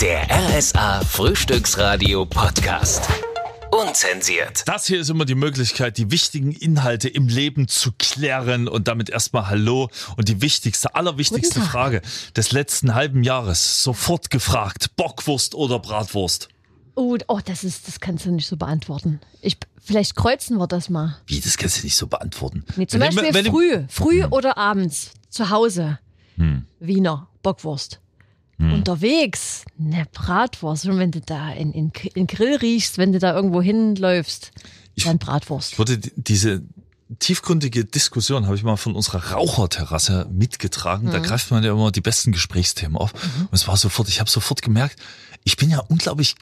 Der RSA Frühstücksradio Podcast. Unzensiert. Das hier ist immer die Möglichkeit, die wichtigen Inhalte im Leben zu klären und damit erstmal Hallo und die wichtigste, allerwichtigste. Frage des letzten halben Jahres sofort gefragt. Bockwurst oder Bratwurst? Oh, oh, das ist, das kannst du nicht so beantworten. Ich, vielleicht kreuzen wir das mal. Wie, das kannst du nicht so beantworten. Nee, zum Wenn Beispiel wenn du- früh, früh oder abends zu Hause. Wiener Bockwurst. Unterwegs eine Bratwurst. Und wenn du da in, in, in Grill riechst, wenn du da irgendwo hinläufst, dann Bratwurst. Ich wurde die- diese tiefgründige Diskussion habe ich mal von unserer Raucherterrasse mitgetragen. Mhm. Da greift man ja immer die besten Gesprächsthemen auf. Und es war sofort, ich habe sofort gemerkt, ich bin ja unglaublich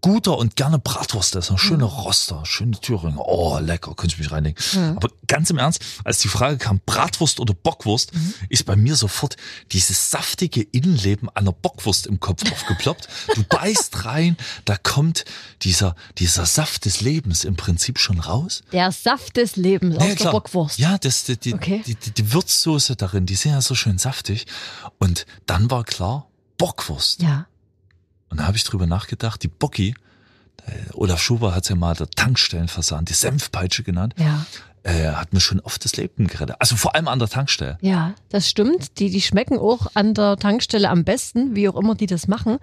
guter und gerne Bratwurst essen. Schöne Mhm. Roster, schöne Thüringer. Oh, lecker, könnte ich mich reinlegen. Aber ganz im Ernst, als die Frage kam, Bratwurst oder Bockwurst, Mhm. ist bei mir sofort dieses saftige Innenleben einer Bockwurst im Kopf aufgeploppt. Du beißt rein, da kommt dieser, dieser Saft des Lebens im Prinzip schon raus. Der Saft des Lebens aus Ja, der klar. Bockwurst. Ja, das, die, die, Okay. die, die, die Würzsoße darin, die sind ja so schön saftig. Und dann war klar, Bockwurst. Ja. Und da habe ich drüber nachgedacht, die Bocki, äh, Olaf Schuber hat ja mal der Tankstellenversagen, die Senfpeitsche genannt, Ja. äh, hat mir schon oft das Leben gerettet. Also vor allem an der Tankstelle. Ja, das stimmt. Die, die schmecken auch an der Tankstelle am besten, wie auch immer die das machen.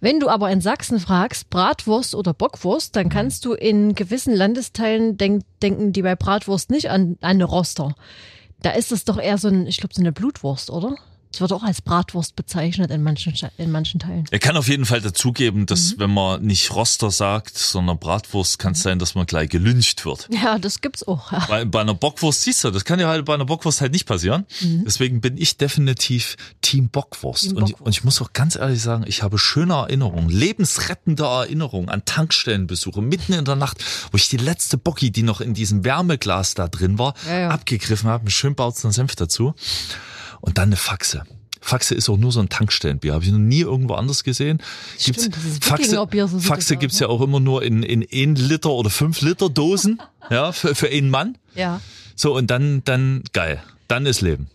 Wenn du aber in Sachsen fragst, Bratwurst oder Bockwurst, dann kannst du in gewissen Landesteilen denk, denken, die bei Bratwurst nicht an, an eine Roster. Da ist es doch eher so ein, ich glaube, so eine Blutwurst, oder? Es wird auch als Bratwurst bezeichnet in manchen, in manchen Teilen. Er kann auf jeden Fall dazugeben, Mhm. dass wenn man nicht Roster sagt, sondern Bratwurst, kann es sein, dass man gleich gelyncht wird. Ja, das gibt's auch. Ja. Bei, bei einer Bockwurst siehst du, das kann ja halt bei einer Bockwurst halt nicht passieren. Deswegen bin ich definitiv Team Bockwurst. Mhm. Team Und, ich- Bockwurst. und ich muss auch ganz ehrlich sagen, ich habe schöne Erinnerungen, lebensrettende Erinnerungen an Tankstellenbesuche mitten in der Nacht, wo ich die letzte Bocki, die noch in diesem Wärmeglas da drin war, Ja, ja. abgegriffen habe, mit schön Bautzen Senf dazu. Und dann eine Faxe. Faxe ist auch nur so ein Tankstellenbier. Habe ich noch nie irgendwo anders gesehen. Gibt's, Stimmt, Faxe, so Faxe aus, gibt's ne? ja auch immer nur in, in 1 Liter oder 5 Liter Dosen. ja, für, für einen Mann. ja. So, und dann, dann, geil. Dann ist Leben.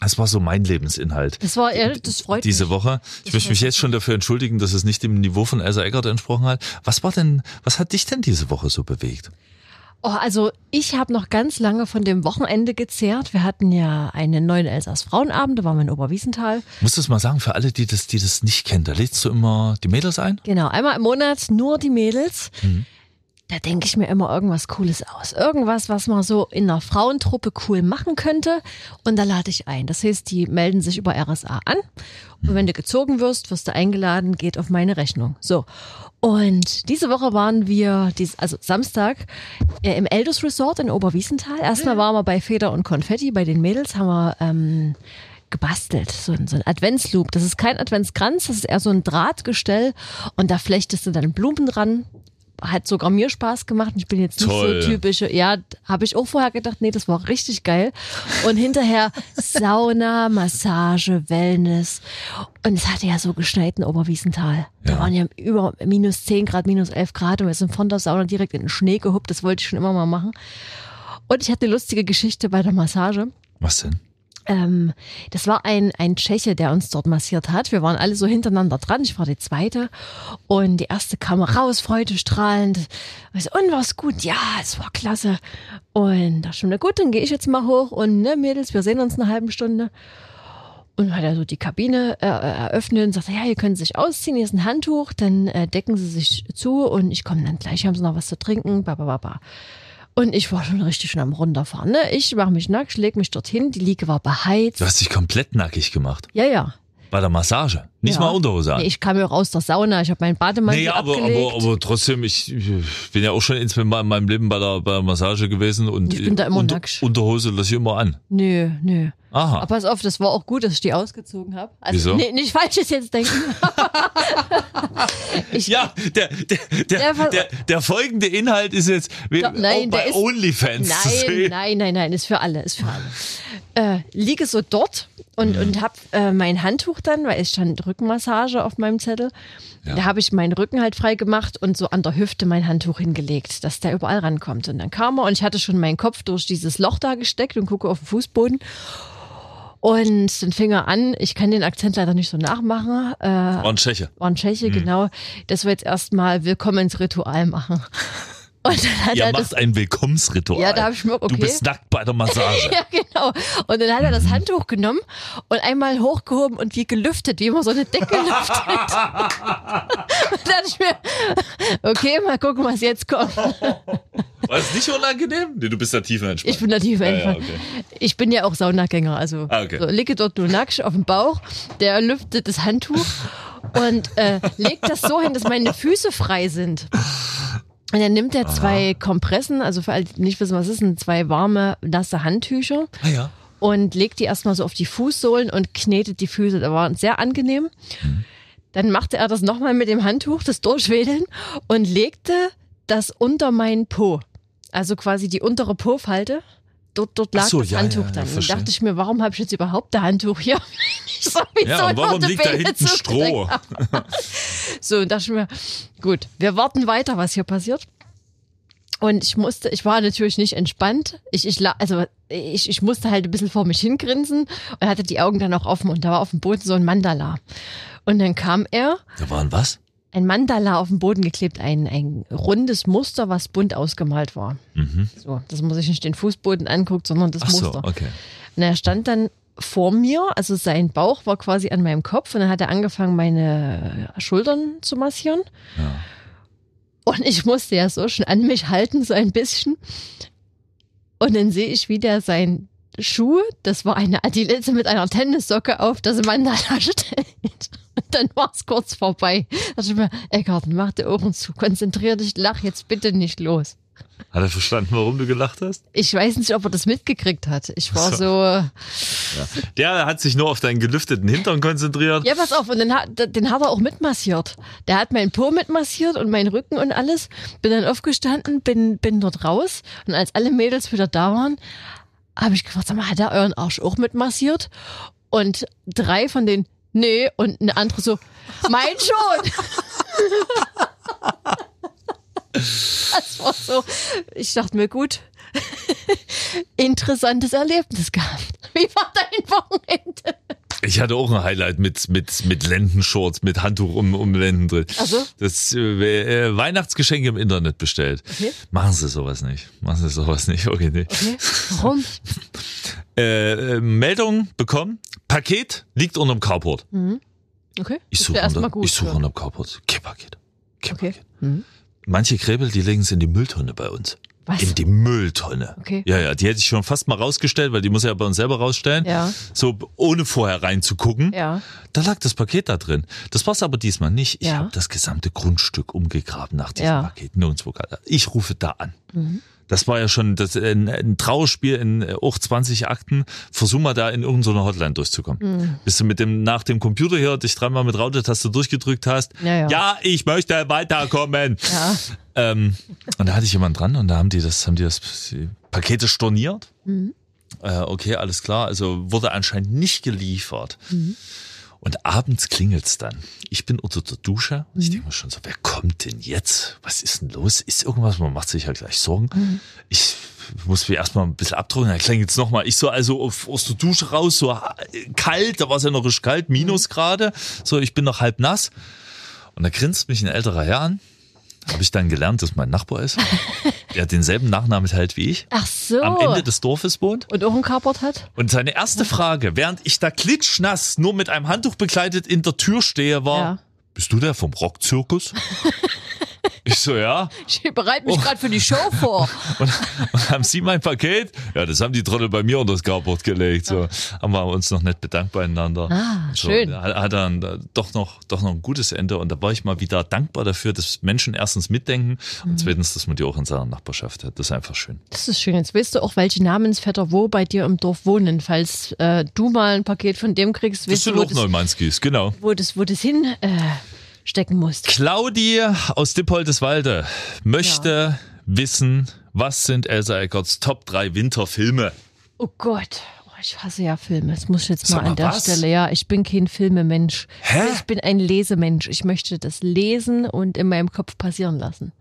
Das war so mein Lebensinhalt. Das war, ja, das freut Diese mich. Woche. Ich möchte mich jetzt schon dafür entschuldigen, dass es nicht dem Niveau von Elsa Eggert entsprochen hat. Was war denn, was hat dich denn diese Woche so bewegt? Oh, also ich habe noch ganz lange von dem Wochenende gezehrt. Wir hatten ja einen neuen Elsass Frauenabend, da waren wir in Oberwiesenthal. Musst du es mal sagen, für alle, die das, die das nicht kennen, da lädst du immer die Mädels ein? Genau, einmal im Monat nur die Mädels. Da denke ich mir immer irgendwas Cooles aus. Irgendwas, was man so in einer Frauentruppe cool machen könnte. Und da lade ich ein. Das heißt, die melden sich über RSA an. Und wenn du gezogen wirst, wirst du eingeladen, geht auf meine Rechnung. So. Und diese Woche waren wir, also Samstag, äh, im Eldus Resort in Oberwiesenthal. Erstmal waren wir bei Feder und Konfetti, bei den Mädels haben wir ähm, gebastelt, so ein, so ein Adventsloop. Das ist kein Adventskranz, das ist eher so ein Drahtgestell und da flechtest du dann Blumen dran. Hat sogar mir Spaß gemacht. Ich bin jetzt nicht Toll. so typische. Ja, habe ich auch vorher gedacht, nee, das war richtig geil. Und hinterher Sauna, Massage, Wellness. Und es hatte ja so geschneit in Oberwiesenthal. Da Ja. waren ja über minus 10 Grad, minus 11 Grad und wir sind von der Sauna direkt in den Schnee gehuppt. Das wollte ich schon immer mal machen. Und ich hatte eine lustige Geschichte bei der Massage. Was denn? Ähm, das war ein, ein Tscheche, der uns dort massiert hat. Wir waren alle so hintereinander dran. Ich war die zweite. Und die erste kam raus, freudestrahlend. Und war's gut? Ja, es war klasse. Und da schon, na gut, dann gehe ich jetzt mal hoch und ne, Mädels, wir sehen uns eine halbe Stunde. Und hat er so die Kabine äh, eröffnet und sagte, ja, ihr könnt sich ausziehen, hier ist ein Handtuch, dann äh, decken sie sich zu und ich komme dann gleich, haben sie noch was zu trinken, ba, ba, ba, ba. Und ich war schon richtig schon am runterfahren. Ne? Ich mache mich nackt, leg mich dorthin, die Liege war beheizt. Du hast dich komplett nackig gemacht. Ja, ja. Bei der Massage. Nicht ja. mal Unterhose an. Nee, ich kam ja auch aus der Sauna, ich habe meinen Bademantel Nee, aber, abgelegt. aber, aber trotzdem, ich, ich bin ja auch schon in meinem Leben bei der, bei der Massage gewesen und Ich bin da immer Unter- nackt. Unterhose lasse ich immer an. Nö, nö. Aha. Aber pass auf, das war auch gut, dass ich die ausgezogen habe. Also Wieso? Nee, nicht falsches jetzt denken. ich, Ja, der, der, Ja, der, der, der folgende Inhalt ist jetzt Doch, nein, bei ist- OnlyFans zu Nein, sehen. nein, nein, nein, ist für alle, ist für alle. Äh, liege so dort und, und hab äh, mein Handtuch dann, weil es stand Rückenmassage auf meinem Zettel. Ja. Da habe ich meinen Rücken halt frei gemacht und so an der Hüfte mein Handtuch hingelegt, dass der überall rankommt. Und dann kam er und ich hatte schon meinen Kopf durch dieses Loch da gesteckt und gucke auf den Fußboden. Und dann fing er an, ich kann den Akzent leider nicht so nachmachen, äh, War ein Tscheche. war ein Tscheche, Mhm. genau, dass wir jetzt erstmal Willkommensritual machen. Und dann hat Ihr er macht das, ein Willkommensritual. Ja, da hab ich mir- okay. Du bist nackt bei der Massage. ja genau, und dann hat er das Handtuch genommen und einmal hochgehoben und wie gelüftet, wie man so eine Decke lüftet. und dann ich mir, okay, mal gucken, was jetzt kommt. War es nicht unangenehm? Nee, du bist ja tiefer entspannt. Ich bin natürlich ja, einfach. okay. Ich bin ja auch Saunagänger, also Ah, okay. so, liege dort nur nackt auf dem Bauch, der lüftet das Handtuch und äh, legt das so hin, dass meine Füße frei sind. Und dann nimmt er zwei Kompressen, also für alle, die nicht wissen, was es ist, sind zwei warme, nasse Handtücher Ah ja. und legt die erstmal so auf die Fußsohlen und knetet die Füße. Das war sehr angenehm. Dann machte er das nochmal mit dem Handtuch, das Durchwedeln und legte das unter meinen Po. Also quasi die untere Po-Falte. Dort, dort lag so, das ja, Handtuch ja, ja, dann. und verstehe. dachte ich mir, warum habe ich jetzt überhaupt ein Handtuch hier? Ich so Ja, und ein warum liegt da Orthopäde hinten. Stroh? So, und dachte ich mir, gut, wir warten weiter, was hier passiert. Und ich musste, ich war natürlich nicht entspannt. Ich, ich, also ich, ich musste halt ein bisschen vor mich hingrinsen und hatte die Augen dann auch offen und da war auf dem Boden so ein Mandala. Und dann kam er, Da waren was? Ein Mandala auf dem Boden geklebt, ein, ein rundes Muster, was bunt ausgemalt war. Mhm. So, dass man sich nicht den Fußboden anguckt, sondern das Ach so, Muster. okay. Und er stand dann vor mir, also sein Bauch war quasi an meinem Kopf und dann hat er angefangen, meine Schultern zu massieren. Ja. Und ich musste ja so schon an mich halten, so ein bisschen. Und dann sehe ich, wie der sein Schuh, das war eine Adilette mit einer Tennissocke auf das Mandala stellt. Und dann war es kurz vorbei. Da dachte ich mir, Eckart, mach die Ohren zu, konzentrier dich, lach jetzt bitte nicht los. Hat er verstanden, warum du gelacht hast? Ich weiß nicht, ob er das mitgekriegt hat. Ich war Ach so, Der hat sich nur auf deinen gelüfteten Hintern konzentriert. Ja, pass auf, und den hat, den hat er auch mitmassiert. Der hat meinen Po mitmassiert und meinen Rücken und alles. Bin dann aufgestanden, bin, bin dort raus und als alle Mädels wieder da waren, habe ich gefragt, sag mal, hat er euren Arsch auch mitmassiert? Und drei von denen, nee, und eine andere so, mein schon. Das war so, ich dachte mir, gut, interessantes Erlebnis gehabt. Wie war dein Wochenende? Ich hatte auch ein Highlight mit, mit, mit Lendenshorts, mit Handtuch um, um Lenden drin. Ach so. Das äh, äh, Weihnachtsgeschenke im Internet bestellt. Okay. Machen Sie sowas nicht. Machen Sie sowas nicht. Okay, nee. Okay. Warum? Äh, äh, Meldung bekommen. Paket liegt unterm Carport. Okay. Ich suche unter, ich suche ja. unterm Carport. Kein Paket. Kein Okay. Paket. Hm. Manche Krebel, die legen es in die Mülltonne bei uns. Was? In die Mülltonne. Okay. Ja, ja, die hätte ich schon fast mal rausgestellt, weil die muss ja bei uns selber rausstellen. Ja. So ohne vorher reinzugucken. Ja. Da lag das Paket da drin. Das war's aber diesmal nicht. Ich Ja. habe das gesamte Grundstück umgegraben nach diesem Ja. Paket. Nirgendwo. Ich rufe da an. Mhm. Das war ja schon das, äh, ein, ein Trauerspiel in äh, auch 20 Akten. Versuch mal da in irgendeiner Hotline durchzukommen. Mhm. Bis du mit dem, nach dem Computer hier dich dreimal mit Raute-Taste durchgedrückt hast. Ja, ja. ich möchte weiterkommen. Ja. Ähm, und da hatte ich jemand dran und da haben die das, haben die das die Pakete storniert. Mhm. Äh, okay, alles klar. Also wurde anscheinend nicht geliefert. Mhm. Und abends klingelt's dann. Ich bin unter der Dusche und ich Mhm. denke mir schon so, wer kommt denn jetzt? Was ist denn los? Ist irgendwas? Man macht sich ja gleich Sorgen. Mhm. Ich muss mich erstmal ein bisschen abdrücken, dann klingelt's nochmal. Ich so also auf, aus der Dusche raus, so kalt, da war es ja noch richtig kalt, Mhm. Minusgrade. So, ich bin noch halb nass. Und da grinst mich ein älterer Herr an. Habe ich dann gelernt, dass mein Nachbar ist. Der denselben Nachnamen halt wie ich. Ach so. Am Ende des Dorfes wohnt. Und auch ein Carport hat? Und seine erste Frage, während ich da klitschnass nur mit einem Handtuch bekleidet in der Tür stehe, war, Ja. bist du der vom Rockzirkus? ich so, ja. Ich bereite Oh. mich gerade für die Show vor. Und, und haben Sie mein Paket? Ja, das haben die Trottel bei mir unter das Carport gelegt. So haben wir uns noch nett bedankt beieinander. Ah, so, schön. Hat, hat dann doch noch, doch noch ein gutes Ende. Und da war ich mal wieder dankbar dafür, dass Menschen erstens mitdenken Mhm. und zweitens, dass man die auch in seiner Nachbarschaft hat. Das ist einfach schön. Das ist schön. Jetzt weißt du auch, welche Namensvetter wo bei dir im Dorf wohnen. Falls äh, du mal ein Paket von dem kriegst, Das weißt du, sind wo auch das, Neumanskis, genau. wo das, wo das hin äh, stecken musst. Claudi aus Dippoldeswalde möchte wissen, was sind Elsa Eckerts Top 3 Winterfilme? Oh Gott. Oh, ich hasse ja Filme. Das muss ich jetzt Sag mal an mal, der was? Stelle. Ja, ich bin kein Filmemensch. Hä? Ich bin ein Lesemensch. Ich möchte das lesen und in meinem Kopf passieren lassen.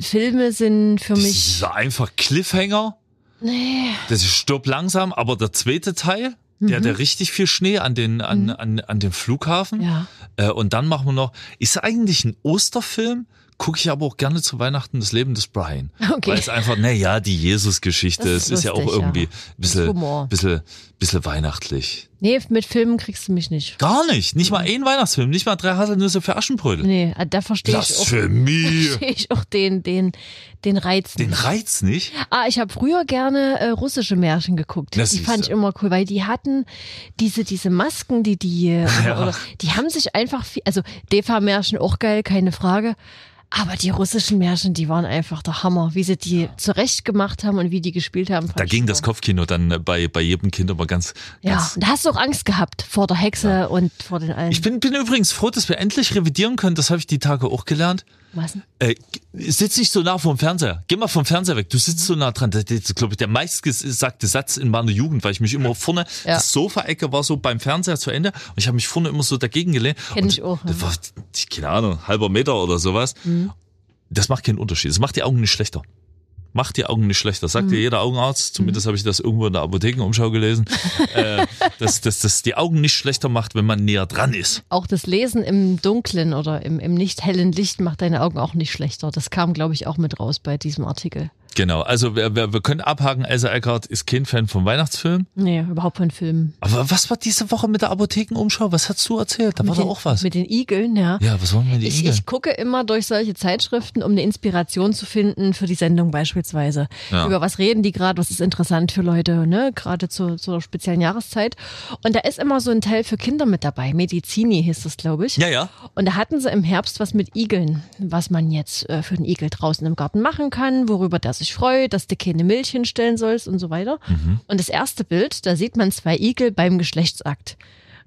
Filme sind für Das mich. ist einfach Cliffhanger. Nee. Das ist stirb langsam, aber der zweite Teil, der hat ja richtig viel Schnee an den, an, an, an dem Flughafen. Ja. Äh, und dann machen wir noch, ist eigentlich ein Osterfilm, gucke ich aber auch gerne zu Weihnachten das Leben des Brian. Okay. Weil es einfach, na ja, die Jesus-Geschichte, es ist ist ja auch irgendwie ja. ein Das bisschen, bisschen, bisschen weihnachtlich. Nee, mit Filmen kriegst du mich nicht. Gar nicht, nicht mal ein Weihnachtsfilm, nicht mal drei Haselnüsse für Aschenbrödel. Nee, da verstehe ich auch, verstehe ich auch den, den, den Reiz Den nicht. Reiz nicht. Ah, ich habe früher gerne äh, russische Märchen geguckt. Das die fand ich immer cool, weil die hatten diese diese Masken, die die äh, Ja. oder, die haben sich einfach viel, also Defa-Märchen auch geil, keine Frage. Aber die russischen Märchen, die waren einfach der Hammer, wie sie die zurecht gemacht haben und wie die gespielt haben. Da ging das. Kopfkino dann äh, bei, bei jedem Kind aber ganz, Ja, ganz und da hast du auch Angst gehabt vor der Hexe und vor den allen. Ich bin, bin übrigens froh, dass wir endlich revidieren können. Das habe ich die Tage auch gelernt. Was? Äh, sitz nicht so nah vom Fernseher. Geh mal vom Fernseher weg. Du sitzt so nah dran. Das ist, glaube ich, der meistgesagte Satz in meiner Jugend, weil ich mich immer vorne, Ja. das Sofaecke war so beim Fernseher zu Ende und ich habe mich vorne immer so dagegen gelehnt. Kenn ich auch, Das. Mhm. war, keine Ahnung, halber Meter oder sowas. Das macht keinen Unterschied. Das macht die Augen nicht schlechter. Macht die Augen nicht schlechter. Sagt Mhm. dir jeder Augenarzt, zumindest habe ich das irgendwo in der Apothekenumschau gelesen, äh, dass, dass das die Augen nicht schlechter macht, wenn man näher dran ist. Auch das Lesen im Dunklen oder im, im nicht hellen Licht macht deine Augen auch nicht schlechter. Das kam, glaube ich, auch mit raus bei diesem Artikel. Genau, also wir, wir, wir können abhaken, Elsa Eckert ist kein Fan vom Weihnachtsfilm. Nee, überhaupt von Filmen. Aber was war diese Woche mit der Apothekenumschau? Was hast du erzählt? Da war mit doch den, auch was. Mit den Igeln, ja. Ja, was wollen wir die Ich, Igel? ich gucke immer durch solche Zeitschriften, um eine Inspiration zu finden für die Sendung beispielsweise. Ja. Über was reden die gerade, was ist interessant für Leute, ne? Gerade zu, zur speziellen Jahreszeit. Und da ist immer so ein Teil für Kinder mit dabei. Medizini hieß das, glaube ich. Ja, ja. Und da hatten sie im Herbst was mit Igeln, was man jetzt äh, für den Igel draußen im Garten machen kann, worüber der sich freut, dass du keine Milch hinstellen sollst und so weiter. Und das erste Bild, da sieht man zwei Igel beim Geschlechtsakt.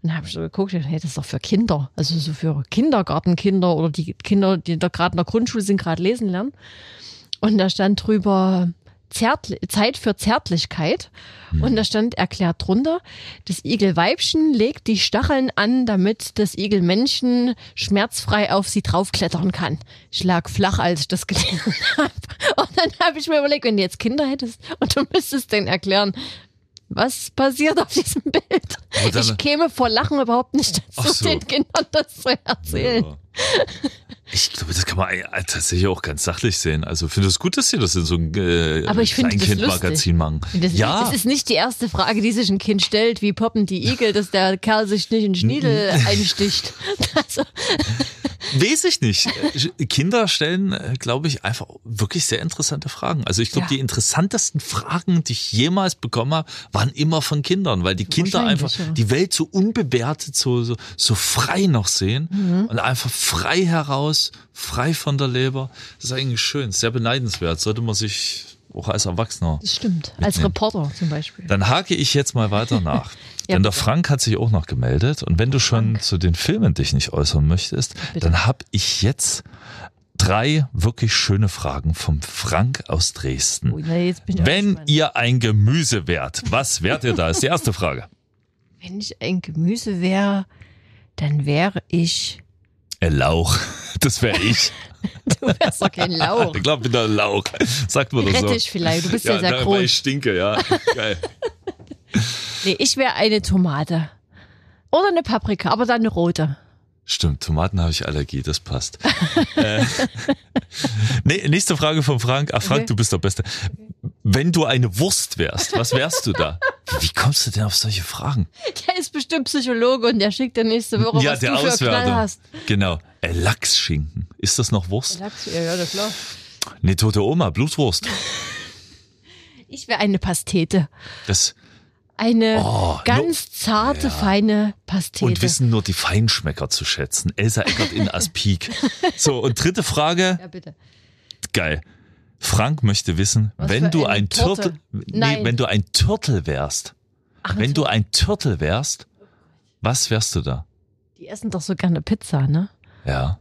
Und da habe ich so geguckt, hey, das ist doch für Kinder, also so für Kindergartenkinder oder die Kinder, die da gerade in der Grundschule sind, gerade lesen lernen. Und da stand drüber Zärtli Zeit für Zärtlichkeit. Und da stand erklärt drunter, das Igelweibchen legt die Stacheln an, damit das Igelmännchen schmerzfrei auf sie draufklettern kann. Ich lag flach, als ich das gelesen habe. Und dann habe ich mir überlegt, wenn du jetzt Kinder hättest und du müsstest denen erklären, was passiert auf diesem Bild. Dann- Ich käme vor Lachen überhaupt nicht dazu, so. den Kindern das zu erzählen. Ja. Ich glaube, das kann man tatsächlich auch ganz sachlich sehen. Also finde es gut, dass sie das in so ein äh, Aber ich finde das Kleinkindmagazin machen. Das, ja, das ist nicht die erste Frage, die sich ein Kind stellt, wie poppen die Igel, dass der Kerl sich nicht in Schniedel einsticht. Also, weiß ich nicht. Kinder stellen, glaube ich, einfach wirklich sehr interessante Fragen. Also ich glaube, Ja. die interessantesten Fragen, die ich jemals bekommen habe, waren immer von Kindern, weil die Kinder einfach ja. die Welt so unbewertet, so, so, so frei noch sehen Mhm. und einfach frei heraus, frei von der Leber. Das ist eigentlich schön, sehr beneidenswert. Sollte man sich auch als Erwachsener das stimmt. Als Reporter zum Beispiel. Dann hake ich jetzt mal weiter nach. Ja, Denn der. Frank hat sich auch noch gemeldet. Und wenn du schon zu den Filmen dich nicht äußern möchtest, Bitte. dann habe ich jetzt drei wirklich schöne Fragen vom Frank aus Dresden. Ich auch Wenn ihr ein Gemüse wärt, was wärt ihr da? Ist die erste Frage. Wenn ich ein Gemüse wäre, dann wäre ich. Ein Lauch. Das wäre ich. Du wärst doch kein Lauch. Ich glaube, ich bin der Lauch. Sagt man das so. Rettich vielleicht. Du bist ja, Ja, sehr weil ich groß. stinke, ja. Geil. Nee, ich wäre eine Tomate. Oder eine Paprika, aber dann eine rote. Stimmt, Tomaten habe ich Allergie, das passt. äh, nee, nächste Frage von Frank. Ach, Frank, Okay. du bist der Beste. Wenn du eine Wurst wärst, was wärst du da? Wie kommst du denn auf solche Fragen? Der ist bestimmt Psychologe und der schickt dir nächste Woche, ja, was der du für Knall Auswertung. hast. Genau. Äh, Lachsschinken. Ist das noch Wurst? Lachs, ja, ja, das klar. Nee, tote Oma, Blutwurst. Ich wäre eine Pastete. Das, Eine Oh, ganz zarte, feine Pastete. und wissen nur die Feinschmecker zu schätzen. Elsa Eckert in Aspik. So, und dritte Frage. ja, bitte. Geil. Frank möchte wissen, Was wenn du ein? Turtle, nee, wenn du ein Turtle wärst, Ach, wenn du ein Turtle wärst, was wärst du da? Die essen doch so gerne Pizza, ne? Ja.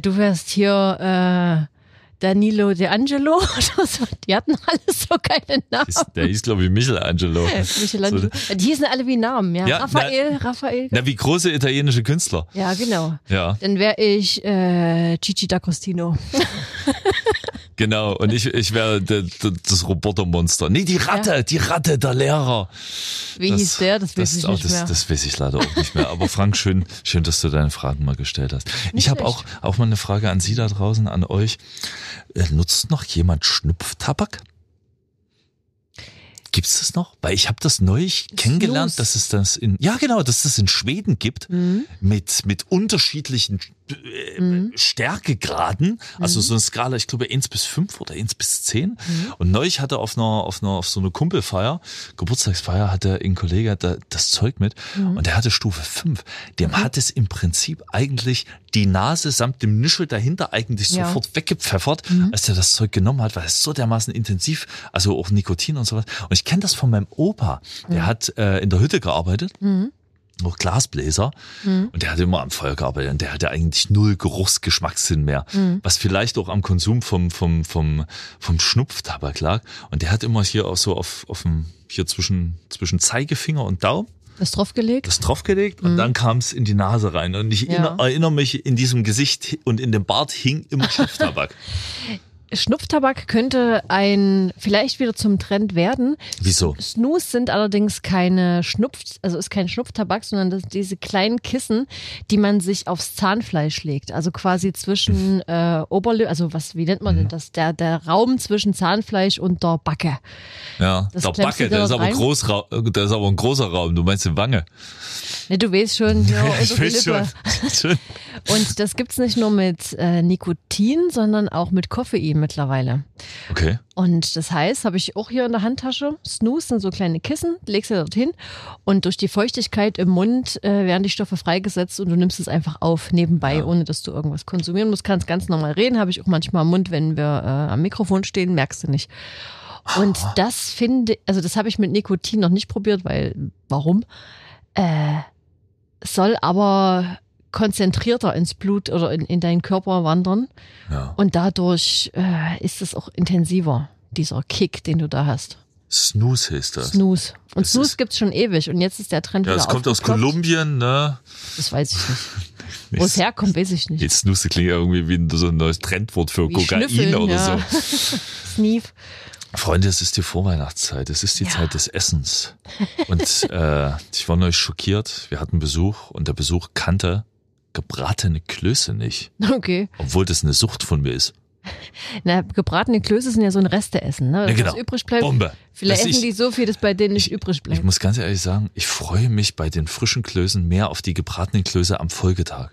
Du wärst hier äh, Danilo De Angelo oder so. Die hatten alle so geile Namen. Der hieß, glaube ich, Michelangelo. Michelangelo. Die hießen alle wie Namen, ja. Ja, Raphael, Raphael. Na, wie große italienische Künstler. Ja, genau. Ja. Dann wäre ich äh, Gigi D'Agostino. Genau, und ich, ich wäre das Robotermonster. Nee, die Ratte, die Ratte, der Lehrer. Wie hieß der? Das weiß ich auch, nicht das, mehr. Das weiß ich leider auch nicht mehr. Aber Frank, schön, schön, dass du deine Fragen mal gestellt hast. ich habe auch, auch mal eine Frage an Sie da draußen, an euch. Äh, Nutzt noch jemand Schnupftabak? Gibt's das noch? Weil ich habe das neulich kennengelernt, Snus. dass es das in ja genau, dass es das in Schweden gibt Mhm. mit mit unterschiedlichen äh, Stärkegraden, also so eine Skala, ich glaube 1 bis 5 oder 1 bis 10. Mhm. Und neulich hatte auf einer auf einer auf so einer Kumpelfeier, Geburtstagsfeier, hatte ein Kollege da, das Zeug mit Mhm. und der hatte Stufe 5. Dem hat es im Prinzip eigentlich die Nase samt dem Nischel dahinter eigentlich Ja. Mhm. sofort weggepfeffert, als der das Zeug genommen hat, weil es so dermaßen intensiv, also auch Nikotin und sowas. Und ich kenne das von meinem Opa, der Mhm. hat äh, in der Hütte gearbeitet auch Glasbläser Mhm. und der hat immer am Feuer gearbeitet und der hatte eigentlich null Geruchsgeschmackssinn mehr, Mhm. was vielleicht auch am Konsum vom vom vom vom Schnupftabak lag und der hat immer hier auch so auf auf dem hier zwischen zwischen Zeigefinger und Daumen Das draufgelegt? das draufgelegt und dann kam es in die Nase rein und ich Mhm. Ja. erinnere mich in diesem Gesicht und in dem Bart hing immer Schnupftabak. Schnupftabak könnte ein vielleicht wieder zum Trend werden. Wieso? Snus sind allerdings keine Schnupf, also ist kein Schnupftabak, sondern das, diese kleinen Kissen, die man sich aufs Zahnfleisch legt. Also quasi zwischen äh, Oberlippe, also was, wie nennt man denn das? Der, der Raum zwischen Zahnfleisch und der Backe. Ja, Das der Backe, der ist aber groß, der ist aber ein großer Raum. Du meinst die Wange? Ne, du weißt schon, ja, ich weiß Lippe. schon. schon. Und das gibt's nicht nur mit äh, Nikotin, sondern auch mit Koffein mittlerweile. Okay. Und das heißt, habe ich auch hier in der Handtasche. Snooze sind so kleine Kissen, legst du dorthin und durch die Feuchtigkeit im Mund äh, werden die Stoffe freigesetzt und du nimmst es einfach auf nebenbei, ohne dass du irgendwas konsumieren musst. Kannst ganz normal reden, habe ich auch manchmal im Mund, wenn wir äh, am Mikrofon stehen, merkst du nicht. Und das finde, also das habe ich mit Nikotin noch nicht probiert, weil warum? Äh, soll aber konzentrierter ins Blut oder in, in deinen Körper wandern. Ja. Und dadurch äh, ist es auch intensiver, dieser Kick, den du da hast. Snooze heißt das. Snooze. Und Das Snooze gibt's schon ewig. Und jetzt ist der Trend Ja, wieder das kommt aus. Kolumbien, ne? Das weiß ich nicht. Wo es herkommt, weiß ich nicht. Jetzt Snooze klingt ja irgendwie wie so ein neues Trendwort für Wie Kokain oder ja. so. Sneef. Freunde, es ist die Vorweihnachtszeit, es ist die Ja. Zeit des Essens. Und äh, ich war neulich schockiert. Wir hatten Besuch und der Besuch kannte gebratene Klöße nicht, Okay. obwohl das eine Sucht von mir ist. Na, gebratene Klöße sind ja so ein Resteessen, ne? Ja, genau. Was übrig bleibt. Bombe. Vielleicht Dass essen ich- die so viel, dass bei denen nicht übrig Ich bleibt. muss ganz ehrlich sagen, ich freue mich bei den frischen Klößen mehr auf die gebratenen Klöße am Folgetag.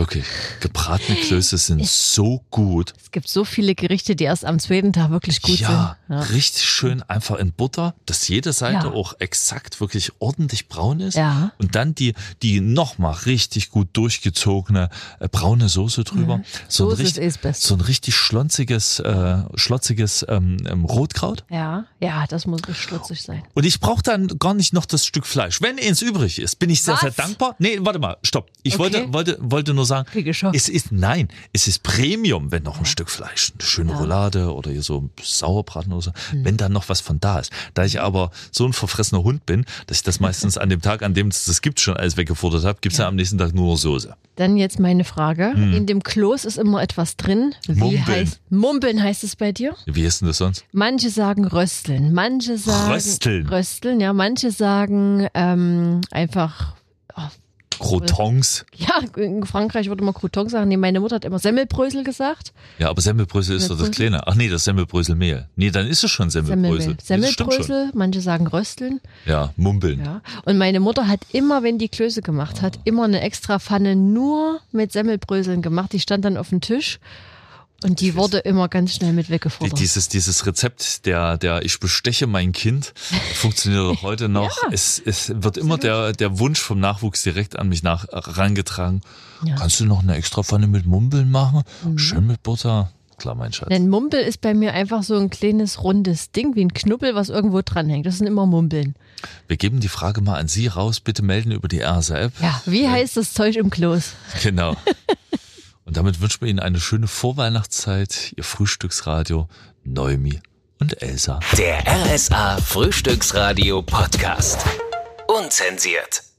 Wirklich. Gebratene Klöße sind so gut. Es gibt so viele Gerichte, die erst am zweiten Tag wirklich gut ja, sind. Ja. richtig schön einfach in Butter, dass jede Seite Ja. auch exakt wirklich ordentlich braun ist. Ja. Und dann die, die nochmal richtig gut durchgezogene äh, braune Soße drüber. So, ein ist richtig, das Beste. so ein richtig schlonziges, äh, schlotziges ähm, ähm, Rotkraut. Ja, ja, das muss richtig schlutzig sein. Und ich brauche dann gar nicht noch das Stück Fleisch. Wenn eins übrig ist, bin ich sehr, Was? sehr dankbar. Nee, warte mal, stopp. Ich Okay. wollte, wollte, wollte nur sagen, es ist, nein, es ist Premium, wenn noch ein Stück Fleisch, eine schöne Roulade oder hier so ein Sauerbraten oder so, Hm. wenn dann noch was von da ist. Da ich aber so ein verfressener Hund bin, dass ich das meistens an dem Tag, an dem es das gibt, schon alles weggefordert habe, gibt's ja. am nächsten Tag nur noch Soße. Dann jetzt meine Frage. In dem Kloß ist immer etwas drin. Wie. Mumbeln. heißt Mumbeln heißt es bei dir? Wie ist denn das sonst? Manche sagen rösteln, manche sagen Rösteln. Rösteln, ja, manche sagen ähm, einfach Crotons. ja, in Frankreich würde man Crouton sagen. Nee, meine Mutter hat immer Semmelbrösel gesagt. Ja, aber Semmelbrösel ist doch das? Kleine. Ach nee, das Semmelbröselmehl. Nee, dann ist es schon Semmelbrösel. Schon. Semmelbrösel, manche sagen Rösteln. Ja, mumbeln. Ja. Und meine Mutter hat immer, wenn die Klöße gemacht hat, immer eine extra Pfanne nur mit Semmelbröseln gemacht. Die stand dann auf dem Tisch und die wurde immer ganz schnell mit weggefordert. dieses, dieses Rezept, der, der ich besteche mein Kind, funktioniert auch heute noch. Ja. es, es wird immer der, der Wunsch vom Nachwuchs direkt an mich nach, herangetragen. Ja. Mhm. Kannst du noch eine extra Pfanne mit Mumbeln machen? Schön mit Butter. Klar, mein Schatz. Ein Mumpel ist bei mir einfach so ein kleines rundes Ding, wie ein Knubbel, was irgendwo dranhängt. Das sind immer Mumpeln. Wir geben die Frage mal an Sie raus. Bitte melden über die RSA-App. Ja, wie heißt das Zeug im Kloß? Genau. Und damit wünschen wir Ihnen eine schöne Vorweihnachtszeit. Ihr Frühstücksradio Neumi und Elsa. Der RSA Frühstücksradio Podcast. Unzensiert.